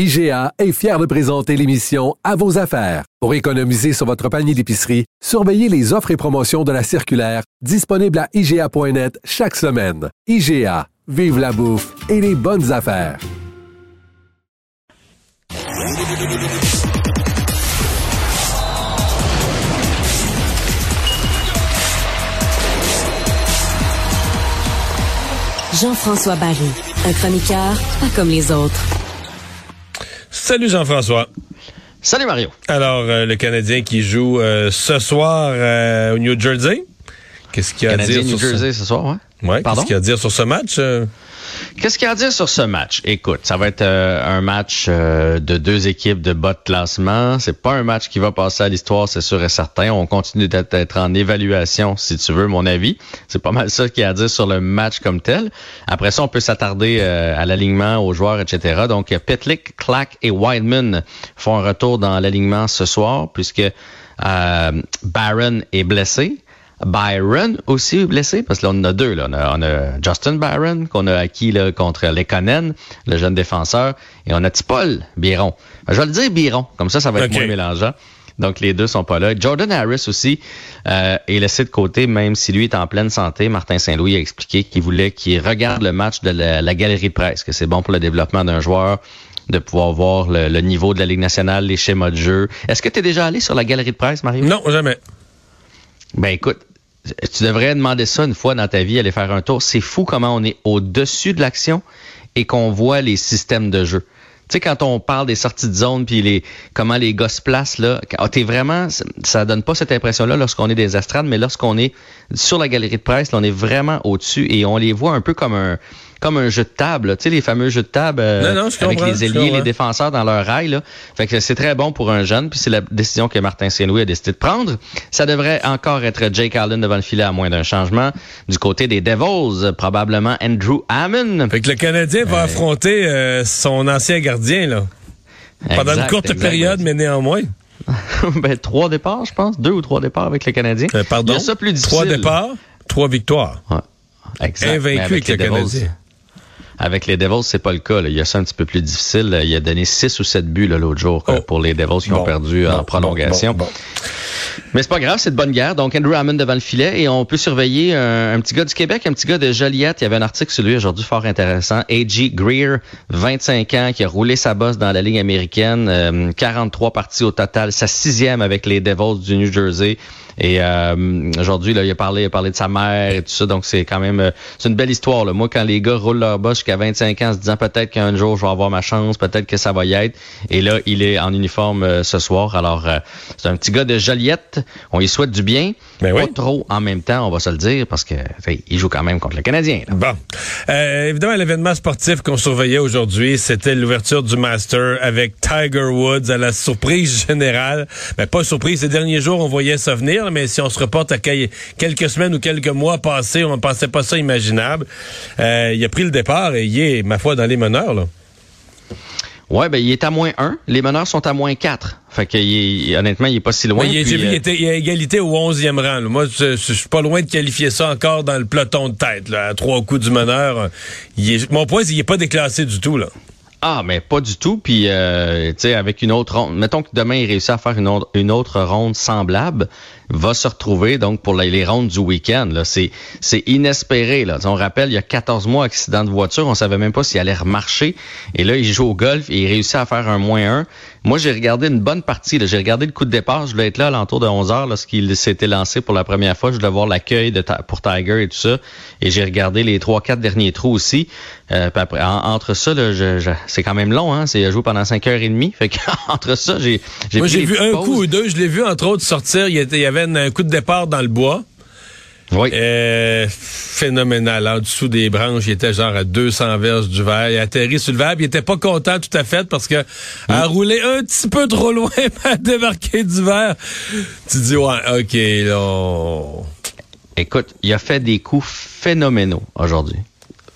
IGA est fier de présenter l'émission À vos affaires. Pour économiser sur votre panier d'épicerie, surveillez les offres et promotions de la circulaire disponible à IGA.net chaque semaine. IGA, vive la bouffe et les bonnes affaires. Jean-François Barry, un chroniqueur pas comme les autres. Salut Jean-François. Salut Mario. Alors, euh, le Canadien qui joue euh, ce soir euh, au New Jersey. Qu'est-ce qu'il y a à dire New sur Jersey ce... ce soir, ouais. Qu'est-ce qu'il y a à dire sur ce match? euh? Qu'est-ce qu'il y a à dire sur ce match? Écoute, ça va être euh, un match euh, de deux équipes de bas de classement. C'est pas un match qui va passer à l'histoire, c'est sûr et certain. On continue d'être être en évaluation, si tu veux, mon avis. C'est pas mal ça qu'il y a à dire sur le match comme tel. Après ça, on peut s'attarder à l'alignement, aux joueurs, etc. Donc, Petlick, Clack et Wildman font un retour dans l'alignement ce soir, puisque euh, Barron est blessé. Byron aussi blessé, parce que là, on en a deux. Là. On, a, on a Justin Byron, qu'on a acquis là, contre Lekonen, le jeune défenseur, et on a Tipol Biron. Ben, je vais le dire Biron, comme ça, ça va être moins mélangeant. Donc, les deux sont pas là. Jordan Harris aussi euh, est laissé de côté, même si lui est en pleine santé. Martin Saint-Louis a expliqué qu'il voulait qu'il regarde le match de la, la galerie de presse, que c'est bon pour le développement d'un joueur de pouvoir voir le, le niveau de la Ligue nationale, les schémas de jeu. Est-ce que tu es déjà allé sur la galerie de presse, Mario? Non, jamais. Ben écoute, tu devrais demander ça une fois dans ta vie, aller faire un tour. C'est fou comment on est au-dessus de l'action et qu'on voit les systèmes de jeu. Tu sais, quand on parle des sorties de zone puis les comment les gars se placent, là, quand- t'es vraiment, ça- donne pas cette impression-là lorsqu'on est des estrades, mais lorsqu'on est sur la galerie de presse, là, on est vraiment au-dessus et on les voit un peu comme un comme un jeu de table, tu sais, les fameux jeux de table euh, Non, non, je avec les ailiers, les défenseurs dans leur rail. Là. Fait que c'est très bon pour un jeune, puis c'est la décision que Martin Saint-Louis a décidé de prendre. Ça devrait encore être Jake Allen devant le filet à moins d'un changement. Du côté des Devils, probablement Andrew Hammond. Fait que le Canadien va affronter euh, son ancien gardien, là. Pendant une courte exact. période, mais néanmoins. ben, trois départs, je pense. Deux ou trois départs avec le Canadien. Euh, pardon? Il y a ça plus difficile. Trois départs, trois victoires. Ouais. Exact. Invaincu avec, les le Canadien. Avec les Devils, c'est pas le cas. là. Il y a ça un petit peu plus difficile. Il a donné six ou sept buts là, l'autre jour euh, Oh. pour les Devils qui Bon, ont perdu bon, en prolongation. bon. Mais c'est pas grave, c'est de bonne guerre. Donc, Andrew Hammond devant le filet et on peut surveiller un, un petit gars du Québec, un petit gars de Joliette. Il y avait un article sur lui aujourd'hui fort intéressant. A.G. Greer, 25 ans, qui a roulé sa bosse dans la Ligue américaine. euh, 43 parties au total. Sa sixième avec les Devils du New Jersey. Et euh, aujourd'hui, là, il a parlé, il a parlé de sa mère et tout ça. Donc, c'est quand même, euh, c'est une belle histoire. Là. Moi, quand les gars roulent leur bosse jusqu'à 25 ans, en se disant peut-être qu'un jour je vais avoir ma chance, peut-être que ça va y être. Et là, il est en uniforme euh, ce soir. Alors, euh, c'est un petit gars de Joliette. On lui souhaite du bien. Ben pas oui. trop en même temps, on va se le dire, parce que il joue quand même contre le Canadien. là. Bon. Euh, évidemment, l'événement sportif qu'on surveillait aujourd'hui, c'était l'ouverture du Master avec Tiger Woods à la surprise générale. Mais pas surprise, ces derniers jours, on voyait ça venir, mais si on se reporte à quel- quelques semaines ou quelques mois passés, on ne pensait pas ça imaginable. Euh, il a pris le départ et il est, ma foi, dans les meneurs. Là. Ouais, ben il est à moins 1. Les meneurs sont à moins 4. Fait que il est- honnêtement, il est pas si loin. Ouais, il est- puis, J'ai vu, euh, il était il est à égalité au 11e rang. là. Moi, je, suis pas loin de qualifier ça encore dans le peloton de tête. Là, à trois coups du meneur. Il est- mon point, c'est qu'il n'est pas déclassé du tout. là. Ah, mais pas du tout. Puis, euh, tu sais, avec une autre ronde. Mettons que demain, il réussit à faire une une autre ronde semblable, va se retrouver donc pour les, les rondes du week-end. Là, c'est, c'est inespéré. Là. On rappelle, il y a 14 mois, accident de voiture, on savait même pas s'il allait remarcher. Et là, il joue au golf et il réussit à faire un moins 1. Moi, j'ai regardé une bonne partie. là. J'ai regardé le coup de départ. Je voulais être là à l'entour de 11 heures lorsqu'il s'était lancé pour la première fois. Je voulais voir l'accueil pour Tiger et tout ça. Et j'ai regardé les trois, quatre derniers trous aussi. Euh, puis après, en- entre ça, là, je- je- c'est quand même long. Hein? C'est à jouer pendant 5 heures et demie. Fait que entre ça, j'ai, j'ai Moi, j'ai vu un pauses. coup ou deux. Je l'ai vu, entre autres, sortir. Il y avait un coup de départ dans le bois. Oui. Euh, phénoménal. En dessous des branches, il était genre à 200 verges du verre. Il a atterri sur le verre. Il était pas content tout à fait parce que a mm. roulé un petit peu trop loin a débarqué du verre. Tu dis, ouais, OK, là. Écoute, il a fait des coups phénoménaux aujourd'hui.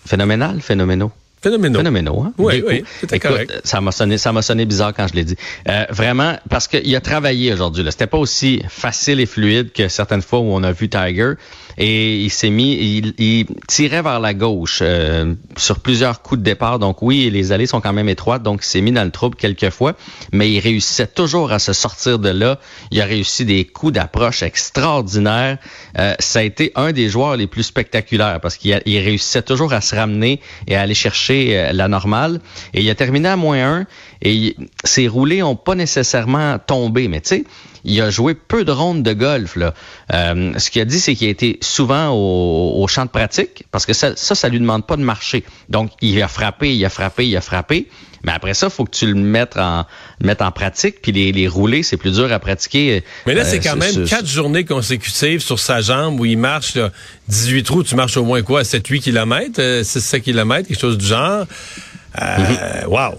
Phénoménal, phénoménaux? Phénoménaux. Phénoménaux, hein? Oui, oui, c'était correct. Ça m'a sonné, ça m'a sonné bizarre quand je l'ai dit. Euh, vraiment, parce qu'il a travaillé aujourd'hui. C'était pas aussi facile et fluide que certaines fois où on a vu Tiger et il s'est mis, il, tirait vers la gauche euh, sur plusieurs coups de départ. Donc oui, les allées sont quand même étroites, donc il s'est mis dans le trouble quelques fois, mais il réussissait toujours à se sortir de là. Il a réussi des coups d'approche extraordinaires. Euh, ça a été un des joueurs les plus spectaculaires parce qu'il réussissait toujours à se ramener et à aller chercher euh, la normale. Et il a terminé à moins un et ses roulés ont pas nécessairement tombé, mais tu sais il a joué peu de rondes de golf. Là. Euh, ce qu'il a dit, c'est qu'il a été souvent au, champ de pratique, parce que ça, ça, ça lui demande pas de marcher. Donc, il a frappé, il a frappé, il a frappé. Mais après ça, il faut que tu le mettes en, mettes en pratique. Puis les, les rouler, c'est plus dur à pratiquer. Mais là, c'est euh, quand même quatre journées consécutives sur sa jambe où il marche là, 18 trous. Tu marches au moins quoi? 7-8 km? 6-7 km? Quelque chose du genre? Euh, mm-hmm. Wow!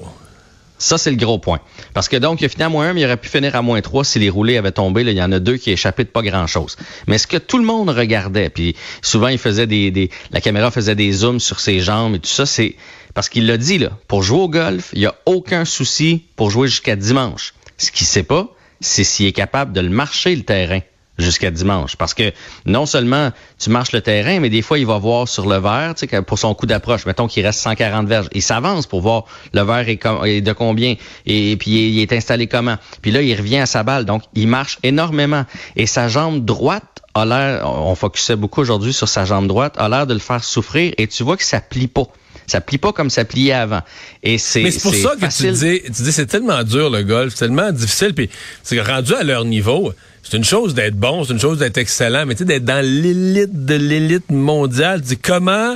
Ça, c'est le gros point. Parce que donc, il a fini à moins 1, mais il aurait pu finir à moins 3 si les roulés avaient tombé. Là, il y en a deux qui échappaient de pas grand-chose. Mais ce que tout le monde regardait, puis souvent, il faisait des, des, la caméra faisait des zooms sur ses jambes et tout ça, c'est parce qu'il l'a dit, là, pour jouer au golf, il n'y a aucun souci pour jouer jusqu'à dimanche. Ce qu'il sait pas, c'est s'il est capable de le marcher, le terrain jusqu'à dimanche. Parce que non seulement tu marches le terrain, mais des fois, il va voir sur le verre, tu sais, pour son coup d'approche, mettons qu'il reste 140 verges. Il s'avance pour voir le verre est, de combien et, puis il est installé comment. Puis là, il revient à sa balle. Donc, il marche énormément. Et sa jambe droite a l'air, on focusait beaucoup aujourd'hui sur sa jambe droite, a l'air de le faire souffrir et tu vois que ça plie pas. Ça plie pas comme ça pliait avant. Et c'est Mais c'est pour ça que tu dis, tu dis c'est tellement dur le golf, c'est tellement difficile puis c'est rendu à leur niveau c'est une chose d'être bon, c'est une chose d'être excellent, mais tu sais, d'être dans l'élite de l'élite mondiale, dis comment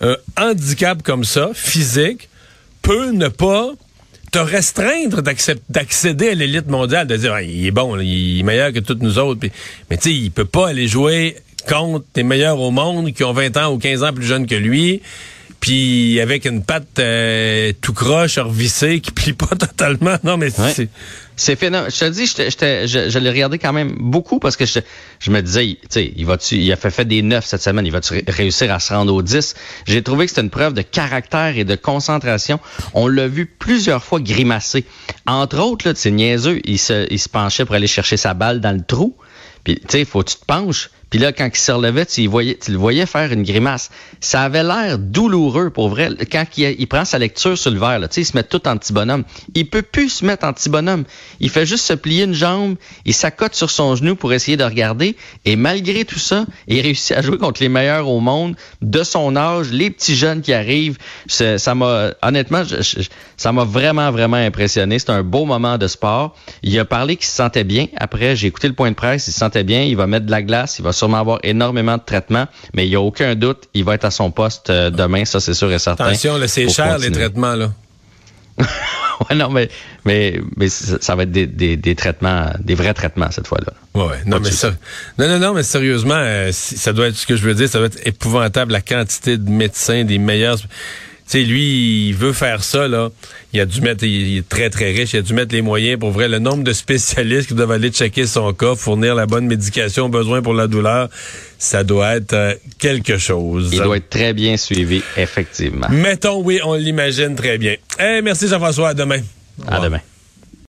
un handicap comme ça, physique, peut ne pas te restreindre d'accéder à l'élite mondiale, de dire, ah, il est bon, il est meilleur que toutes nous autres. mais tu sais, il peut pas aller jouer contre les meilleurs au monde qui ont 20 ans ou 15 ans plus jeunes que lui puis avec une patte euh, tout croche, revissée, qui plie pas totalement. Non, mais c'est... C'est phénoménal. Je te dis, je, je, je l'ai regardé quand même beaucoup parce que je, je me disais, tu sais, il va il a fait, fait des neuf cette semaine, il va réussir à se rendre aux 10. J'ai trouvé que c'était une preuve de caractère et de concentration. On l'a vu plusieurs fois grimacer. Entre autres, là, niaiseux, il se, il se penchait pour aller chercher sa balle dans le trou. Puis, tu sais, faut que tu te penches. Puis là, quand il se relevait, tu, tu le voyais faire une grimace. Ça avait l'air douloureux, pour vrai. Quand il, prend sa lecture sur le verre, là, il se met tout en petit bonhomme. Il peut plus se mettre en petit bonhomme. Il fait juste se plier une jambe, il s'accote sur son genou pour essayer de regarder. Et malgré tout ça, il réussit à jouer contre les meilleurs au monde, de son âge, les petits jeunes qui arrivent. Ça m'a, honnêtement, ça m'a vraiment, vraiment impressionné. C'est un beau moment de sport. Il a parlé qu'il se sentait bien. Après, j'ai écouté le point de presse, il se sentait bien. Il va mettre de la glace, il va sûrement avoir énormément de traitements, mais il n'y a aucun doute, il va être à son poste euh, demain, ça c'est sûr et certain. Attention, c'est cher les traitements là. ouais, non, mais, mais, mais ça va être des, des, traitements, des vrais traitements cette fois-là. Ouais, non, mais ça, non, non, non, mais sérieusement, euh, ça doit être ce que je veux dire, ça doit être épouvantable la quantité de médecins, des meilleurs sais, lui, il veut faire ça, là. Il a dû mettre, il est très, très riche, il a dû mettre les moyens pour vrai. Le nombre de spécialistes qui doivent aller checker son cas, fournir la bonne médication au besoin pour la douleur, ça doit être euh, quelque chose. Il doit être très bien suivi, effectivement. Mettons, oui, on l'imagine très bien. Eh, merci Jean-François, à demain. À demain.